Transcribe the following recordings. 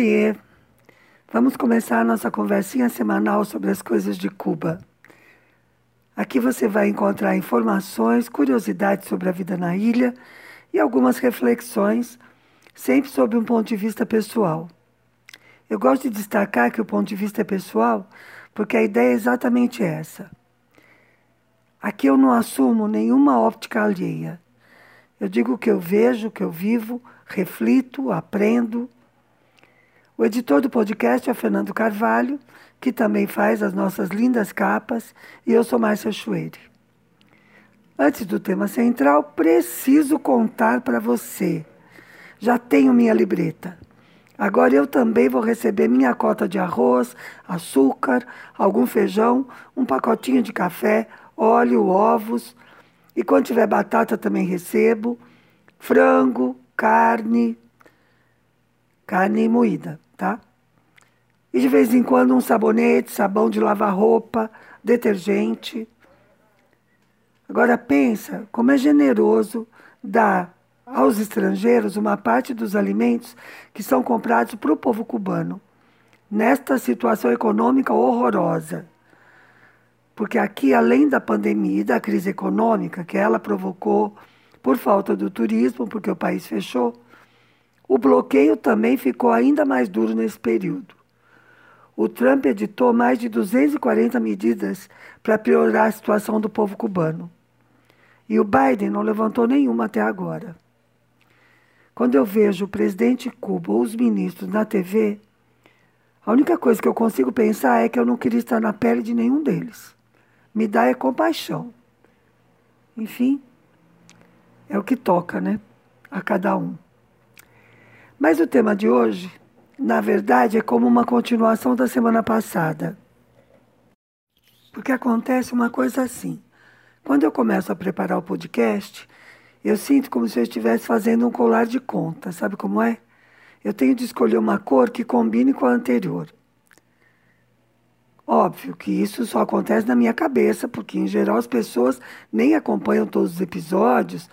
Oiê! Vamos começar a nossa conversinha semanal sobre as coisas de Cuba. Aqui você vai encontrar informações, curiosidades sobre a vida na ilha e algumas reflexões, sempre sob um ponto de vista pessoal. Eu gosto de destacar que o ponto de vista é pessoal porque a ideia é exatamente essa. Aqui eu não assumo nenhuma óptica alheia. Eu digo o que eu vejo, o que eu vivo, reflito, aprendo. O editor do podcast é Fernando Carvalho, que também faz as nossas lindas capas, e eu sou Márcia Chueire. Antes do tema central, preciso contar para você. Já tenho minha libreta. Agora eu também vou receber minha cota de arroz, açúcar, algum feijão, um pacotinho de café, óleo, ovos e quando tiver batata também recebo. Frango, carne, carne moída, tá? E de vez em quando um sabonete, sabão de lavar roupa, detergente. Agora pensa como é generoso dar aos estrangeiros uma parte dos alimentos que são comprados para o povo cubano, nesta situação econômica horrorosa. Porque aqui, além da pandemia e da crise econômica que ela provocou por falta do turismo, porque o país fechou, o bloqueio também ficou ainda mais duro nesse período. O Trump editou mais de 240 medidas para piorar a situação do povo cubano. E o Biden não levantou nenhuma até agora. Quando eu vejo o presidente de Cuba ou os ministros na TV, a única coisa que eu consigo pensar é que eu não queria estar na pele de nenhum deles me dá é compaixão. Enfim, é o que toca, né? A cada um. Mas o tema de hoje, na verdade, é como uma continuação da semana passada. Porque acontece uma coisa assim. Quando eu começo a preparar o podcast, eu sinto como se eu estivesse fazendo um colar de conta. Sabe como é? Eu tenho de escolher uma cor que combine com a anterior. Óbvio que isso só acontece na minha cabeça, porque em geral as pessoas nem acompanham todos os episódios,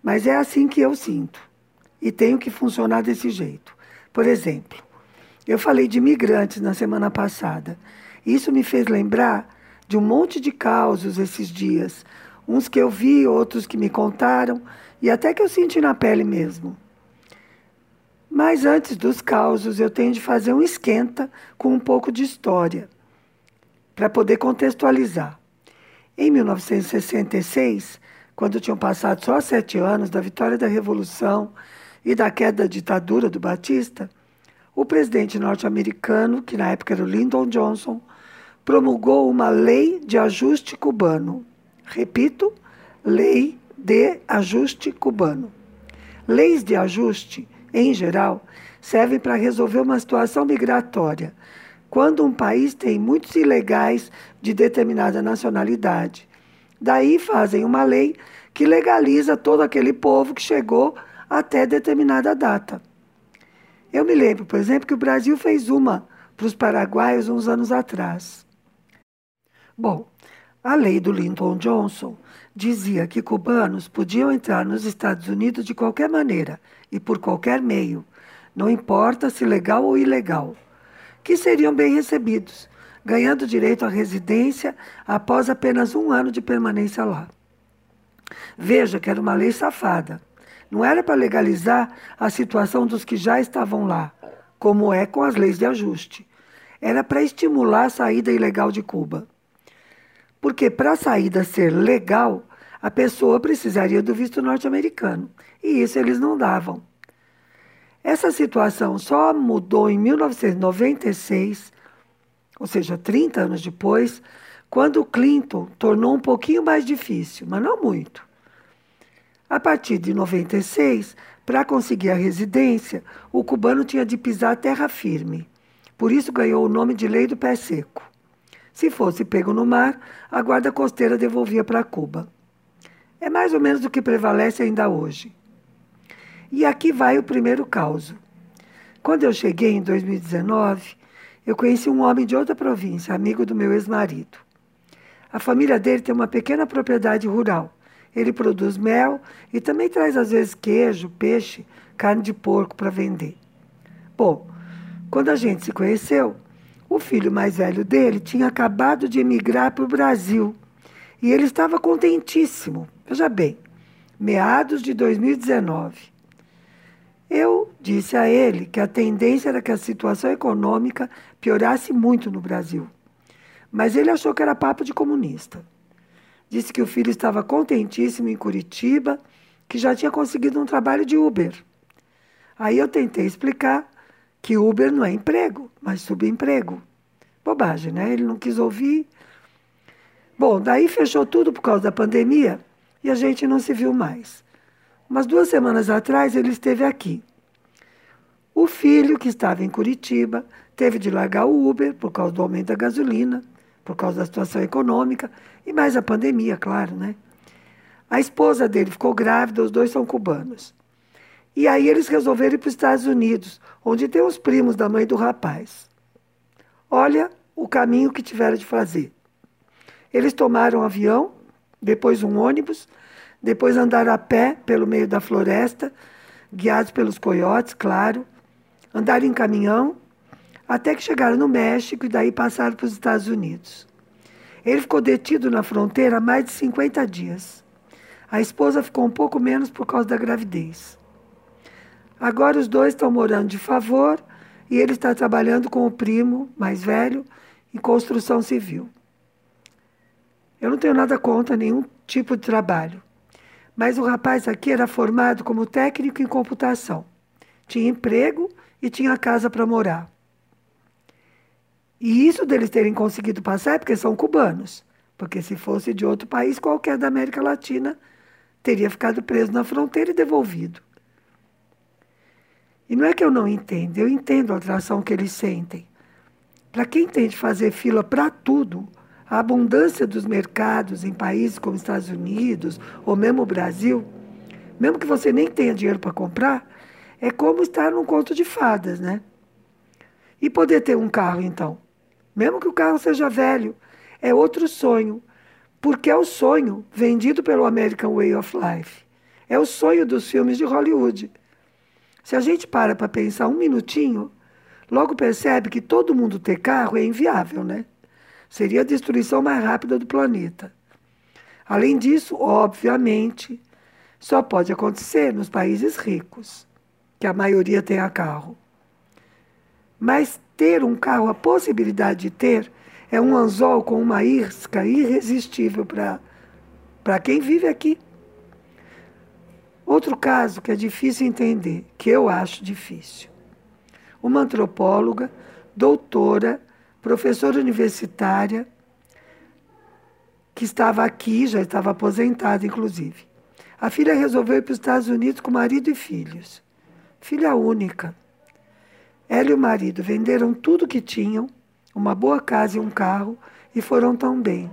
mas é assim que eu sinto. E tenho que funcionar desse jeito. Por exemplo, eu falei de imigrantes na semana passada. Isso me fez lembrar de um monte de causos esses dias. Uns que eu vi, outros que me contaram, e até que eu senti na pele mesmo. Mas antes dos causos, eu tenho de fazer um esquenta com um pouco de história para poder contextualizar. Em 1966, quando tinham passado só sete anos da vitória da Revolução e da queda da ditadura do Batista, o presidente norte-americano, que na época era o Lyndon Johnson, promulgou uma lei de ajuste cubano. Repito, lei de ajuste cubano. Leis de ajuste, em geral, servem para resolver uma situação migratória quando um país tem muitos ilegais de determinada nacionalidade. Daí fazem uma lei que legaliza todo aquele povo que chegou até determinada data. Eu me lembro, por exemplo, que o Brasil fez uma para os paraguaios uns anos atrás. Bom, a lei do Lyndon Johnson dizia que cubanos podiam entrar nos Estados Unidos de qualquer maneira e por qualquer meio, não importa se legal ou ilegal que seriam bem recebidos, ganhando direito à residência após apenas um ano de permanência lá. Veja que era uma lei safada. Não era para legalizar a situação dos que já estavam lá, como é com as leis de ajuste. Era para estimular a saída ilegal de Cuba. Porque para a saída ser legal, a pessoa precisaria do visto norte-americano. E isso eles não davam. Essa situação só mudou em 1996, ou seja, 30 anos depois, quando Clinton tornou um pouquinho mais difícil, mas não muito. A partir de 96, para conseguir a residência, o cubano tinha de pisar terra firme. Por isso ganhou o nome de Lei do Pé Seco. Se fosse pego no mar, a guarda costeira devolvia para Cuba. É mais ou menos o que prevalece ainda hoje. E aqui vai o primeiro caso. Quando eu cheguei em 2019, eu conheci um homem de outra província, amigo do meu ex-marido. A família dele tem uma pequena propriedade rural. Ele produz mel e também traz às vezes queijo, peixe, carne de porco para vender. Bom, Quando a gente se conheceu, o filho mais velho dele tinha acabado de emigrar para o Brasil e ele estava contentíssimo. Veja bem, meados de 2019. Eu disse a ele que a tendência era que a situação econômica piorasse muito no Brasil. Mas ele achou que era papo de comunista. Disse que o filho estava contentíssimo em Curitiba, que já tinha conseguido um trabalho de Uber. Aí eu tentei explicar que Uber não é emprego, mas subemprego. Bobagem, né? Ele não quis ouvir. Bom, daí fechou tudo por causa da pandemia e a gente não se viu mais. Umas duas semanas atrás ele esteve aqui. O filho, que estava em Curitiba, teve de largar o Uber por causa do aumento da gasolina, por causa da situação econômica e mais a pandemia, claro, né? A esposa dele ficou grávida, os dois são cubanos. E aí eles resolveram ir para os Estados Unidos, onde tem os primos da mãe do rapaz. Olha o caminho que tiveram de fazer. Eles tomaram um avião, depois um ônibus, depois andaram a pé pelo meio da floresta, guiados pelos coiotes, claro, andaram em caminhão, até que chegaram no México e daí passaram para os Estados Unidos. Ele ficou detido na fronteira mais de 50 dias. A esposa ficou um pouco menos por causa da gravidez. Agora os dois estão morando de favor e ele está trabalhando com o primo mais velho em construção civil. Eu não tenho nada contra nenhum tipo de trabalho, mas o rapaz aqui era formado como técnico em computação. Tinha emprego e tinha casa para morar. E isso deles terem conseguido passar é porque são cubanos. Porque se fosse de outro país qualquer da América Latina, teria ficado preso na fronteira e devolvido. E não é que eu não entendo, eu entendo a atração que eles sentem. Para quem tem de fazer fila para tudo, a abundância dos mercados em países como Estados Unidos ou mesmo o Brasil, mesmo que você nem tenha dinheiro para comprar, é como estar num conto de fadas, né? E poder ter um carro, então? Mesmo que o carro seja velho, é outro sonho, porque é o sonho vendido pelo American Way of Life. É o sonho dos filmes de Hollywood. Se a gente para para pensar um minutinho, logo percebe que todo mundo ter carro é inviável, né? Seria a destruição mais rápida do planeta. Além disso, obviamente, só pode acontecer nos países ricos, que a maioria tenha carro. Mas ter um carro, a possibilidade de ter, é um anzol com uma isca irresistível para quem vive aqui. Outro caso que é difícil entender, que eu acho difícil. Uma antropóloga, doutora, professora universitária, que estava aqui, já estava aposentada, inclusive. A filha resolveu ir para os Estados Unidos com marido e filhos. Filha única. Ela e o marido venderam tudo que tinham, uma boa casa e um carro, e foram tão bem.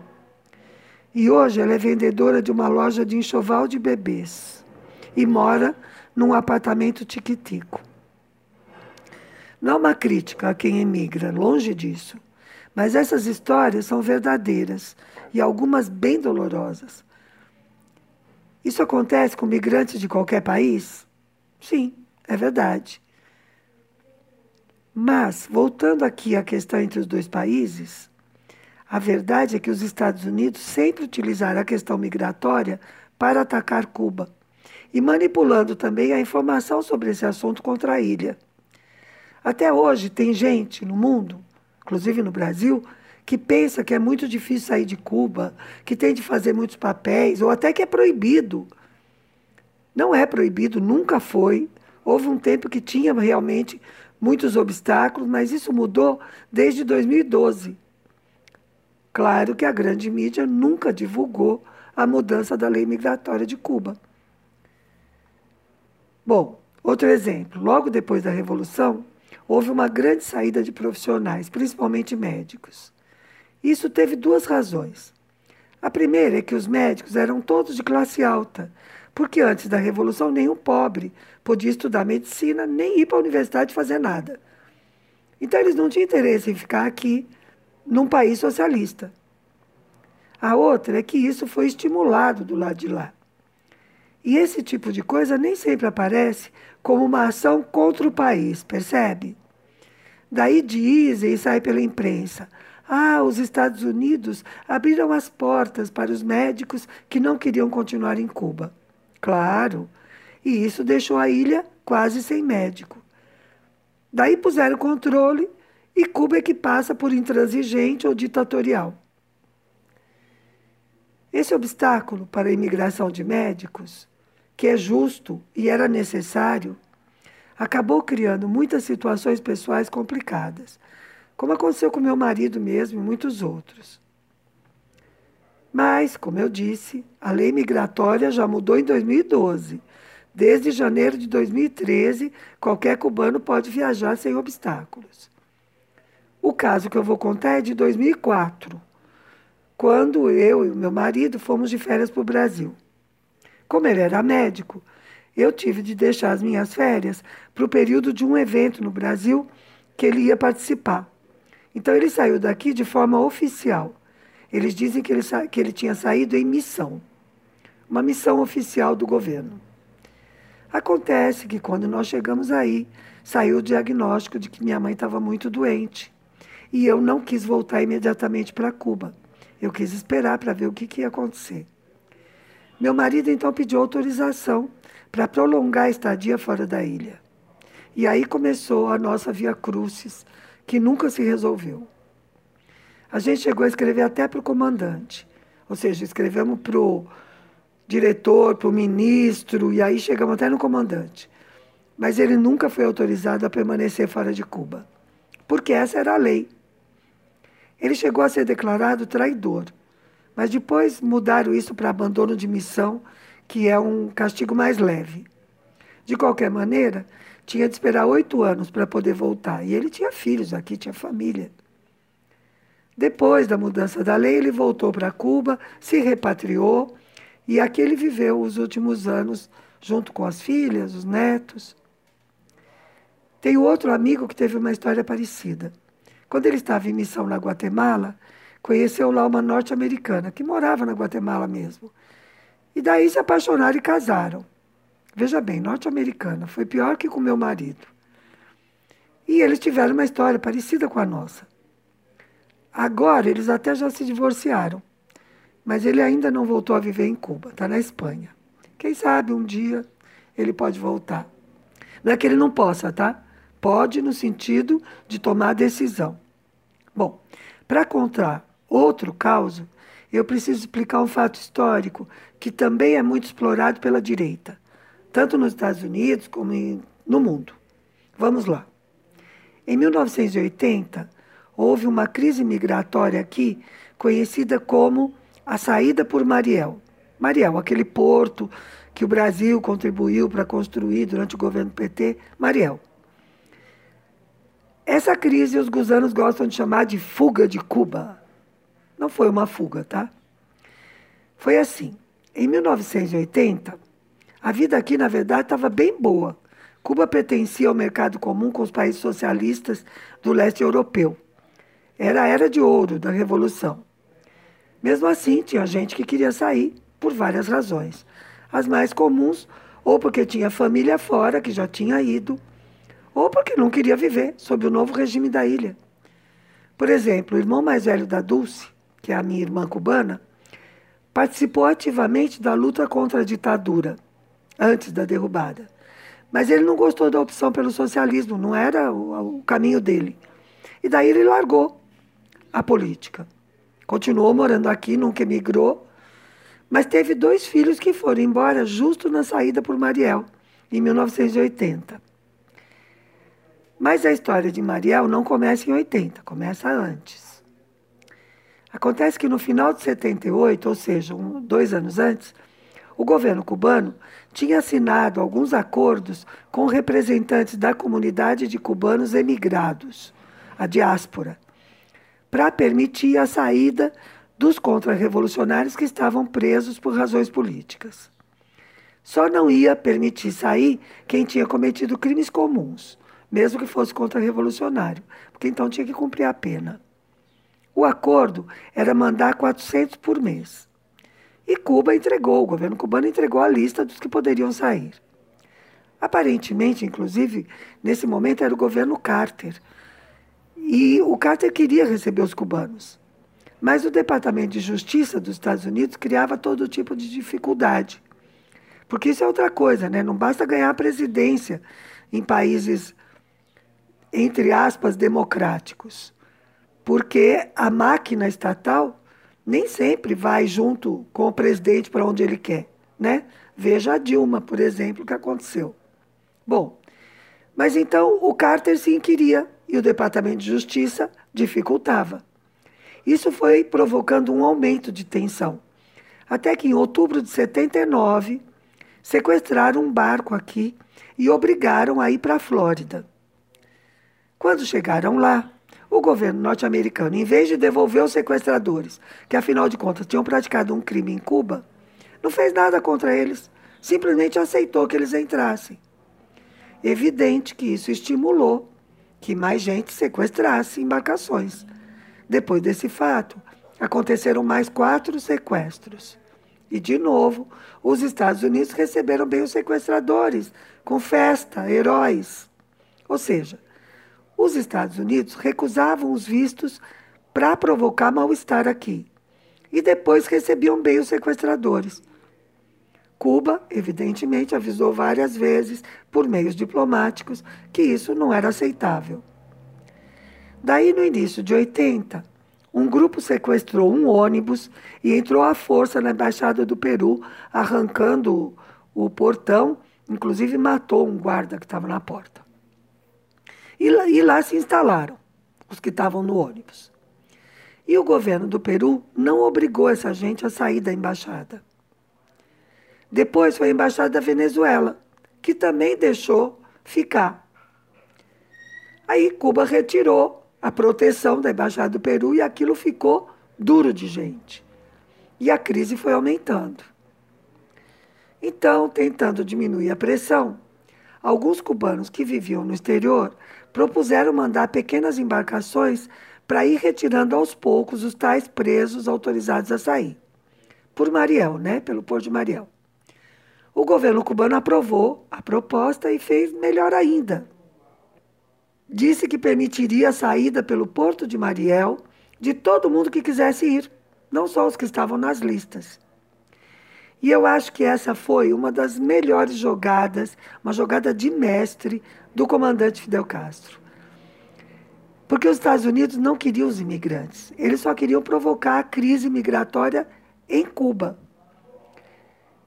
E hoje ela é vendedora de uma loja de enxoval de bebês e mora num apartamento tiquitico. Não uma crítica a quem emigra, longe disso. Mas essas histórias são verdadeiras e algumas bem dolorosas. Isso acontece com migrantes de qualquer país? Sim, é verdade. Mas, voltando aqui à questão entre os dois países, a verdade é que os Estados Unidos sempre utilizaram a questão migratória para atacar Cuba e manipulando também a informação sobre esse assunto contra a ilha. Até hoje tem gente no mundo, inclusive no Brasil, que pensa que é muito difícil sair de Cuba, que tem de fazer muitos papéis, ou até que é proibido. Não é proibido, nunca foi. Houve um tempo que tinha realmente muitos obstáculos, mas isso mudou desde 2012. Claro que a grande mídia nunca divulgou a mudança da lei migratória de Cuba. Bom, outro exemplo: logo depois da Revolução, houve uma grande saída de profissionais, principalmente médicos. Isso teve duas razões. A primeira é que os médicos eram todos de classe alta, porque antes da Revolução nenhum pobre podia estudar medicina nem ir para a universidade fazer nada. Então eles não tinham interesse em ficar aqui num país socialista. A outra é que isso foi estimulado do lado de lá. E esse tipo de coisa nem sempre aparece como uma ação contra o país, percebe? Daí dizem e sai pela imprensa. Ah, os Estados Unidos abriram as portas para os médicos que não queriam continuar em Cuba. Claro, e isso deixou a ilha quase sem médico. Daí puseram controle e Cuba é que passa por intransigente ou ditatorial. Esse obstáculo para a imigração de médicos, que é justo e era necessário, acabou criando muitas situações pessoais complicadas, como aconteceu com meu marido mesmo e muitos outros. Mas, como eu disse, a lei migratória já mudou em 2012. Desde janeiro de 2013, qualquer cubano pode viajar sem obstáculos. O caso que eu vou contar é de 2004 quando eu e o meu marido fomos de férias para o Brasil. Como ele era médico, eu tive de deixar as minhas férias para o período de um evento no Brasil que ele ia participar. Então ele saiu daqui de forma oficial. Eles dizem que ele, que ele tinha saído em missão, uma missão oficial do governo. Acontece que quando nós chegamos aí, saiu o diagnóstico de que minha mãe estava muito doente. E eu não quis voltar imediatamente para Cuba. Eu quis esperar para ver o que, que ia acontecer. Meu marido então pediu autorização para prolongar a estadia fora da ilha. E aí começou a nossa via crucis, que nunca se resolveu. A gente chegou a escrever até para o comandante, ou seja, escrevemos para o diretor, para o ministro, e aí chegamos até no comandante. Mas ele nunca foi autorizado a permanecer fora de Cuba, porque essa era a lei. Ele chegou a ser declarado traidor, mas depois mudaram isso para abandono de missão, que é um castigo mais leve. De qualquer maneira, tinha de esperar oito anos para poder voltar. E ele tinha filhos aqui, tinha família. Depois da mudança da lei, ele voltou para Cuba, se repatriou e aqui ele viveu os últimos anos junto com as filhas, os netos. Tem outro amigo que teve uma história parecida. Quando ele estava em missão na Guatemala, conheceu lá uma norte-americana que morava na Guatemala mesmo. E daí se apaixonaram e casaram. Veja bem, norte-americana, foi pior que com meu marido. E eles tiveram uma história parecida com a nossa. Agora eles até já se divorciaram, mas ele ainda não voltou a viver em Cuba, está na Espanha. Quem sabe um dia ele pode voltar. Não é que ele não possa, tá? Pode no sentido de tomar decisão. Bom, para contar outro caso, eu preciso explicar um fato histórico que também é muito explorado pela direita, tanto nos Estados Unidos como no mundo. Vamos lá. Em 1980, houve uma crise migratória aqui, conhecida como a saída por Mariel. Mariel, aquele porto que o Brasil contribuiu para construir durante o governo PT, Mariel. Essa crise os gusanos gostam de chamar de fuga de Cuba. Não foi uma fuga, tá? Foi assim. Em 1980, a vida aqui, na verdade, estava bem boa. Cuba pertencia ao mercado comum com os países socialistas do leste europeu. Era a era de ouro da Revolução. Mesmo assim, tinha gente que queria sair por várias razões. As mais comuns, ou porque tinha família fora que já tinha ido, ou porque não queria viver sob o novo regime da ilha. Por exemplo, o irmão mais velho da Dulce, que é a minha irmã cubana, participou ativamente da luta contra a ditadura, antes da derrubada. Mas ele não gostou da opção pelo socialismo, não era o, o caminho dele. E daí ele largou a política. Continuou morando aqui, nunca emigrou, mas teve dois filhos que foram embora justo na saída por Mariel, em 1980. Mas a história de Mariel não começa em 80, começa antes. Acontece que no final de 78, ou seja, um, dois anos antes, o governo cubano tinha assinado alguns acordos com representantes da comunidade de cubanos emigrados, a diáspora, para permitir a saída dos contra-revolucionários que estavam presos por razões políticas. Só não ia permitir sair quem tinha cometido crimes comuns mesmo que fosse contra-revolucionário, porque então tinha que cumprir a pena. O acordo era mandar 400 por mês. E Cuba entregou, o governo cubano entregou a lista dos que poderiam sair. Aparentemente, inclusive, nesse momento era o governo Carter. E o Carter queria receber os cubanos. Mas o Departamento de Justiça dos Estados Unidos criava todo tipo de dificuldade. Porque isso é outra coisa, né? Não basta ganhar a presidência em países, entre aspas, democráticos. Porque a máquina estatal nem sempre vai junto com o presidente para onde ele quer, né? Veja a Dilma, por exemplo, o que aconteceu. Bom, mas então o Carter sim queria e o Departamento de Justiça dificultava. Isso foi provocando um aumento de tensão. Até que em outubro de 79, sequestraram um barco aqui e obrigaram a ir para a Flórida. Quando chegaram lá, o governo norte-americano, em vez de devolver os sequestradores, que afinal de contas tinham praticado um crime em Cuba, não fez nada contra eles, simplesmente aceitou que eles entrassem. Evidente que isso estimulou que mais gente sequestrasse embarcações. Depois desse fato, aconteceram mais quatro sequestros. E, de novo, os Estados Unidos receberam bem os sequestradores, com festa, heróis. Ou seja, os Estados Unidos recusavam os vistos para provocar mal-estar aqui. E depois recebiam bem os sequestradores. Cuba, evidentemente, avisou várias vezes, por meios diplomáticos, que isso não era aceitável. Daí, no início de 80, um grupo sequestrou um ônibus e entrou à força na Embaixada do Peru, arrancando o portão, inclusive matou um guarda que estava na porta. E, e lá se instalaram os que estavam no ônibus. E o governo do Peru não obrigou essa gente a sair da embaixada. Depois foi a embaixada da Venezuela, que também deixou ficar. Aí Cuba retirou a proteção da embaixada do Peru e aquilo ficou duro de gente. E a crise foi aumentando. Então, tentando diminuir a pressão, alguns cubanos que viviam no exterior propuseram mandar pequenas embarcações para ir retirando aos poucos os tais presos autorizados a sair. Por Mariel, né? Pelo Porto de Mariel. O governo cubano aprovou a proposta e fez melhor ainda. Disse que permitiria a saída pelo Porto de Mariel de todo mundo que quisesse ir, não só os que estavam nas listas. E eu acho que essa foi uma das melhores jogadas, uma jogada de mestre do comandante Fidel Castro. Porque os Estados Unidos não queriam os imigrantes, eles só queriam provocar a crise migratória em Cuba.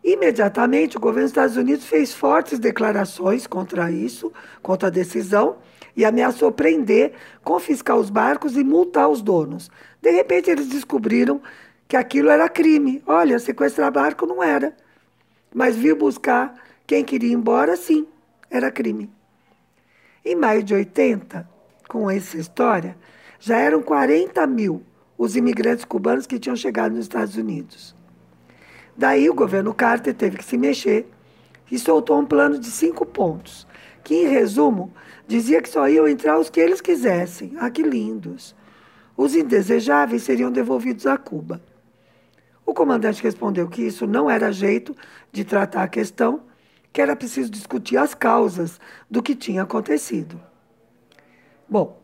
Imediatamente, o governo dos Estados Unidos fez fortes declarações contra isso, contra a decisão, e ameaçou prender, confiscar os barcos e multar os donos. De repente, eles descobriram que aquilo era crime. Olha, sequestrar barco não era. Mas vir buscar quem queria ir embora, sim, era crime. Em maio de 80, com essa história, já eram 40 mil os imigrantes cubanos que tinham chegado nos Estados Unidos. Daí o governo Carter teve que se mexer e soltou um plano de cinco pontos, que, em resumo, dizia que só iam entrar os que eles quisessem. Ah, que lindos! Os indesejáveis seriam devolvidos a Cuba. O comandante respondeu que isso não era jeito de tratar a questão, que era preciso discutir as causas do que tinha acontecido. Bom,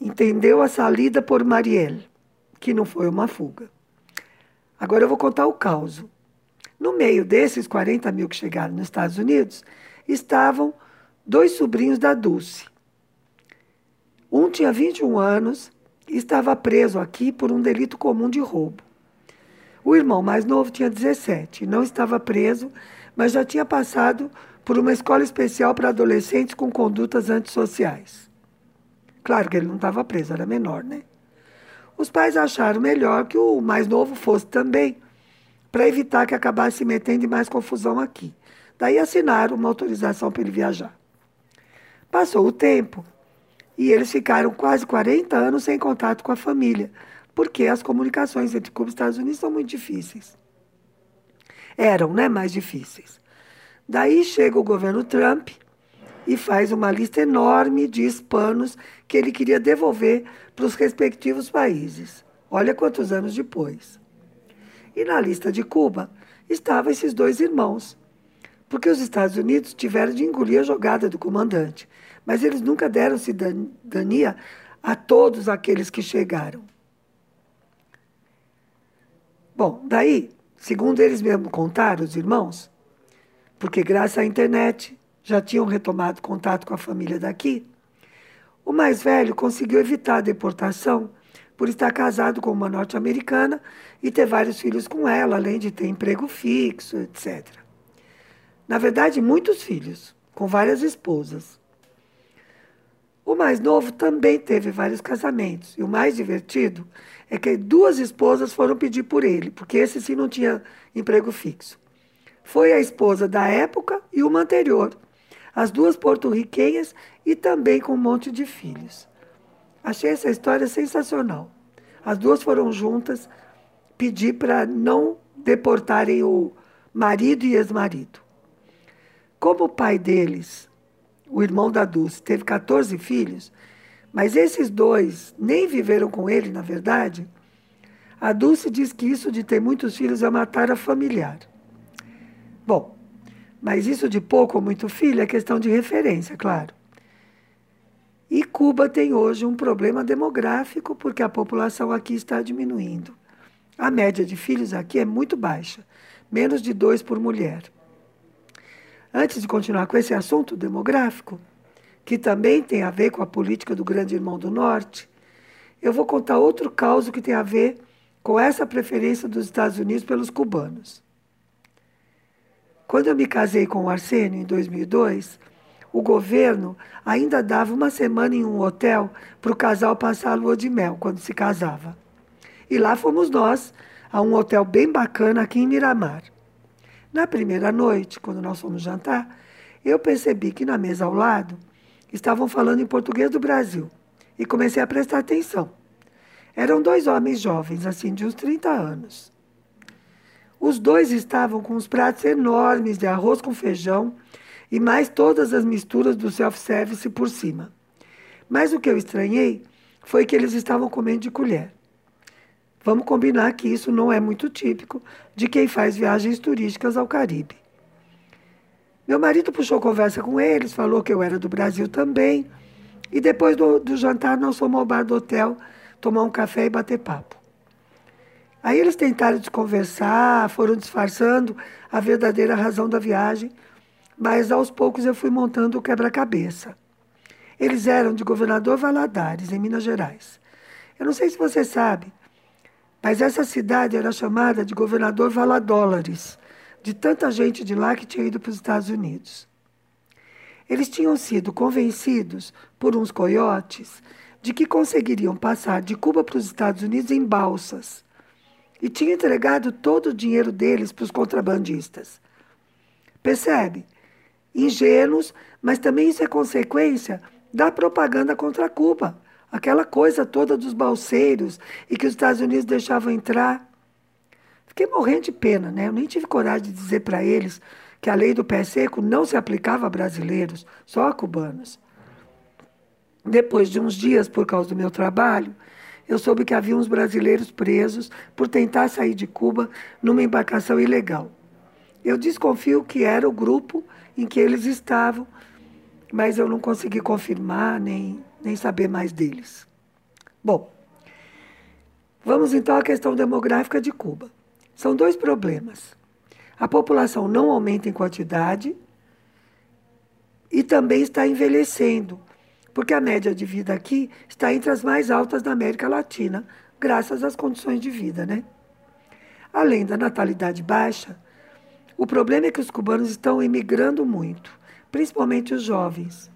entendeu a salida por Marielle, que não foi uma fuga. Agora eu vou contar o caos. No meio desses 40 mil que chegaram nos Estados Unidos, estavam dois sobrinhos da Dulce. Um tinha 21 anos e estava preso aqui por um delito comum de roubo. O irmão mais novo tinha 17 e não estava preso, mas já tinha passado por uma escola especial para adolescentes com condutas antissociais. Claro que ele não estava preso, era menor, né? Os pais acharam melhor que o mais novo fosse também, para evitar que acabasse se metendo em mais confusão aqui. Daí assinaram uma autorização para ele viajar. Passou o tempo e eles ficaram quase 40 anos sem contato com a família, porque as comunicações entre Cuba e Estados Unidos são muito difíceis. Eram, né, mais difíceis. Daí chega o governo Trump e faz uma lista enorme de hispanos que ele queria devolver para os respectivos países. Olha quantos anos depois. E na lista de Cuba estavam esses dois irmãos. porque os Estados Unidos tiveram de engolir a jogada do comandante, mas eles nunca deram cidadania a todos aqueles que chegaram. Bom, daí, segundo eles mesmos contaram, os irmãos, porque graças à internet já tinham retomado contato com a família daqui, o mais velho conseguiu evitar a deportação por estar casado com uma norte-americana e ter vários filhos com ela, além de ter emprego fixo, etc. Na verdade, muitos filhos, com várias esposas. O mais novo também teve vários casamentos. E o mais divertido é que duas esposas foram pedir por ele, porque esse sim não tinha emprego fixo. Foi a esposa da época e uma anterior, as duas porto-riquenhas e também com um monte de filhos. Achei essa história sensacional. As duas foram juntas pedir para não deportarem o marido e ex-marido. Como o pai deles, o irmão da Dulce, teve 14 filhos, mas esses dois nem viveram com ele, na verdade, a Dulce diz que isso de ter muitos filhos é matar a familiar. Bom, mas isso de pouco ou muito filho é questão de referência, claro. E Cuba tem hoje um problema demográfico porque a população aqui está diminuindo. A média de filhos aqui é muito baixa, menos de dois por mulher. Antes de continuar com esse assunto demográfico, que também tem a ver com a política do Grande Irmão do Norte, eu vou contar outro caso que tem a ver com essa preferência dos Estados Unidos pelos cubanos. Quando eu me casei com o Arsênio, em 2002, o governo ainda dava uma semana em um hotel para o casal passar a lua de mel, quando se casava. E lá fomos nós, a um hotel bem bacana aqui em Miramar. Na primeira noite, quando nós fomos jantar, eu percebi que na mesa ao lado estavam falando em português do Brasil e comecei a prestar atenção. Eram dois homens jovens, assim, de uns 30 anos. Os dois estavam com uns pratos enormes de arroz com feijão e mais todas as misturas do self-service por cima. Mas o que eu estranhei foi que eles estavam comendo de colher. Vamos combinar que isso não é muito típico de quem faz viagens turísticas ao Caribe. Meu marido puxou conversa com eles, falou que eu era do Brasil também. E depois do, do jantar, nós fomos ao bar do hotel tomar um café e bater papo. Aí eles tentaram desconversar, foram disfarçando a verdadeira razão da viagem, mas aos poucos eu fui montando o quebra-cabeça. Eles eram de Governador Valadares, em Minas Gerais. Eu não sei se você sabe, mas essa cidade era chamada de Governador Valadólares, de tanta gente de lá que tinha ido para os Estados Unidos. Eles tinham sido convencidos por uns coiotes de que conseguiriam passar de Cuba para os Estados Unidos em balsas e tinham entregado todo o dinheiro deles para os contrabandistas. Percebe? Ingênuos, mas também isso é consequência da propaganda contra Cuba aquela coisa toda dos balseiros e que os Estados Unidos deixavam entrar. Fiquei morrendo de pena, né? Eu nem tive coragem de dizer para eles que a lei do pé seco não se aplicava a brasileiros, só a cubanos. Depois de uns dias, por causa do meu trabalho, eu soube que havia uns brasileiros presos por tentar sair de Cuba numa embarcação ilegal. Eu desconfio que era o grupo em que eles estavam, mas eu não consegui confirmar nem nem saber mais deles. Bom, vamos então à questão demográfica de Cuba. São dois problemas. A população não aumenta em quantidade e também está envelhecendo, porque a média de vida aqui está entre as mais altas da América Latina, graças às condições de vida, né? Além da natalidade baixa, o problema é que os cubanos estão emigrando muito, principalmente os jovens.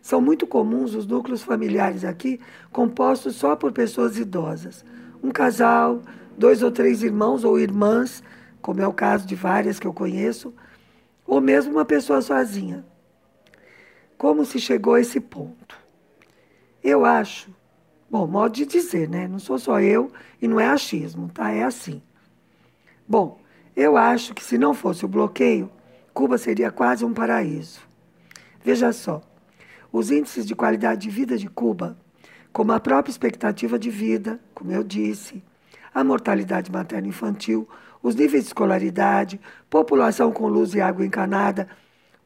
São muito comuns os núcleos familiares aqui compostos só por pessoas idosas. Um casal, dois ou três irmãos ou irmãs, como é o caso de várias que eu conheço, ou mesmo uma pessoa sozinha. Como se chegou a esse ponto? Eu acho, bom, modo de dizer, né? Não sou só eu e não é achismo, tá? É assim. Bom, eu acho que se não fosse o bloqueio, Cuba seria quase um paraíso. Veja só. Os índices de qualidade de vida de Cuba, como a própria expectativa de vida, como eu disse, a mortalidade materna infantil, os níveis de escolaridade, população com luz e água encanada,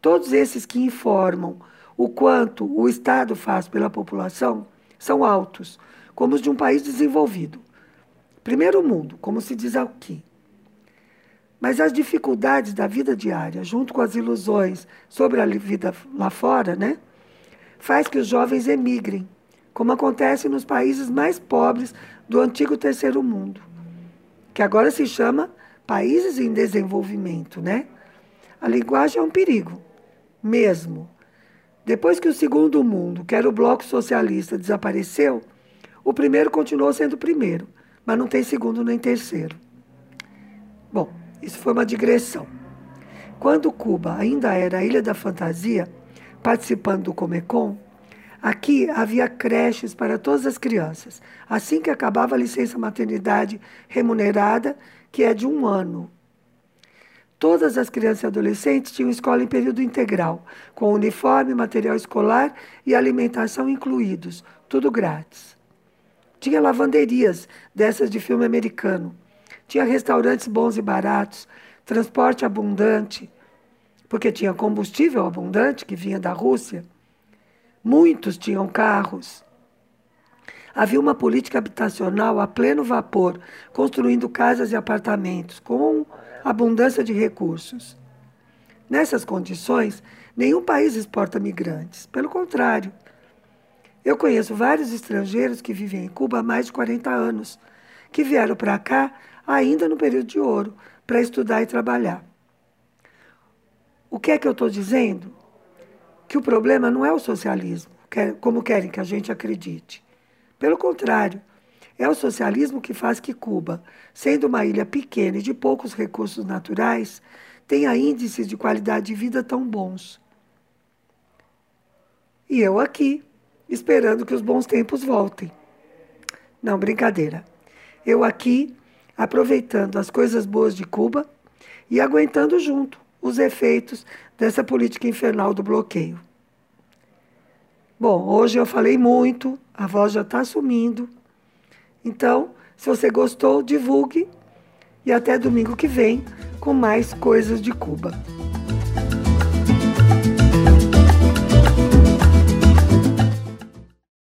todos esses que informam o quanto o Estado faz pela população são altos, como os de um país desenvolvido. Primeiro mundo, como se diz aqui. Mas as dificuldades da vida diária, junto com as ilusões sobre a vida lá fora, né, faz que os jovens emigrem, como acontece nos países mais pobres do antigo terceiro mundo, que agora se chama países em desenvolvimento, né? A linguagem é um perigo, mesmo. Depois que o segundo mundo, que era o bloco socialista, desapareceu, o primeiro continuou sendo o primeiro, mas não tem segundo nem terceiro. Bom, isso foi uma digressão. Quando Cuba ainda era a Ilha da Fantasia, participando do Comecon, aqui havia creches para todas as crianças, assim que acabava a licença maternidade remunerada, que é de um ano. Todas as crianças e adolescentes tinham escola em período integral, com uniforme, material escolar e alimentação incluídos, tudo grátis. Tinha lavanderias, dessas de filme americano tinha restaurantes bons e baratos, transporte abundante, porque tinha combustível abundante que vinha da Rússia. Muitos tinham carros. Havia uma política habitacional a pleno vapor, construindo casas e apartamentos com abundância de recursos. Nessas condições, nenhum país exporta migrantes. Pelo contrário, eu conheço vários estrangeiros que vivem em Cuba há mais de 40 anos, que vieram para cá ainda no período de ouro, para estudar e trabalhar. O que é que eu estou dizendo? Que o problema não é o socialismo, como querem que a gente acredite. Pelo contrário, é o socialismo que faz que Cuba, sendo uma ilha pequena e de poucos recursos naturais, tenha índices de qualidade de vida tão bons. E eu aqui, esperando que os bons tempos voltem. Não, brincadeira. Eu aqui aproveitando as coisas boas de Cuba e aguentando junto os efeitos dessa política infernal do bloqueio. Bom, hoje eu falei muito, a voz já está sumindo. Então, se você gostou, divulgue e até domingo que vem com mais coisas de Cuba.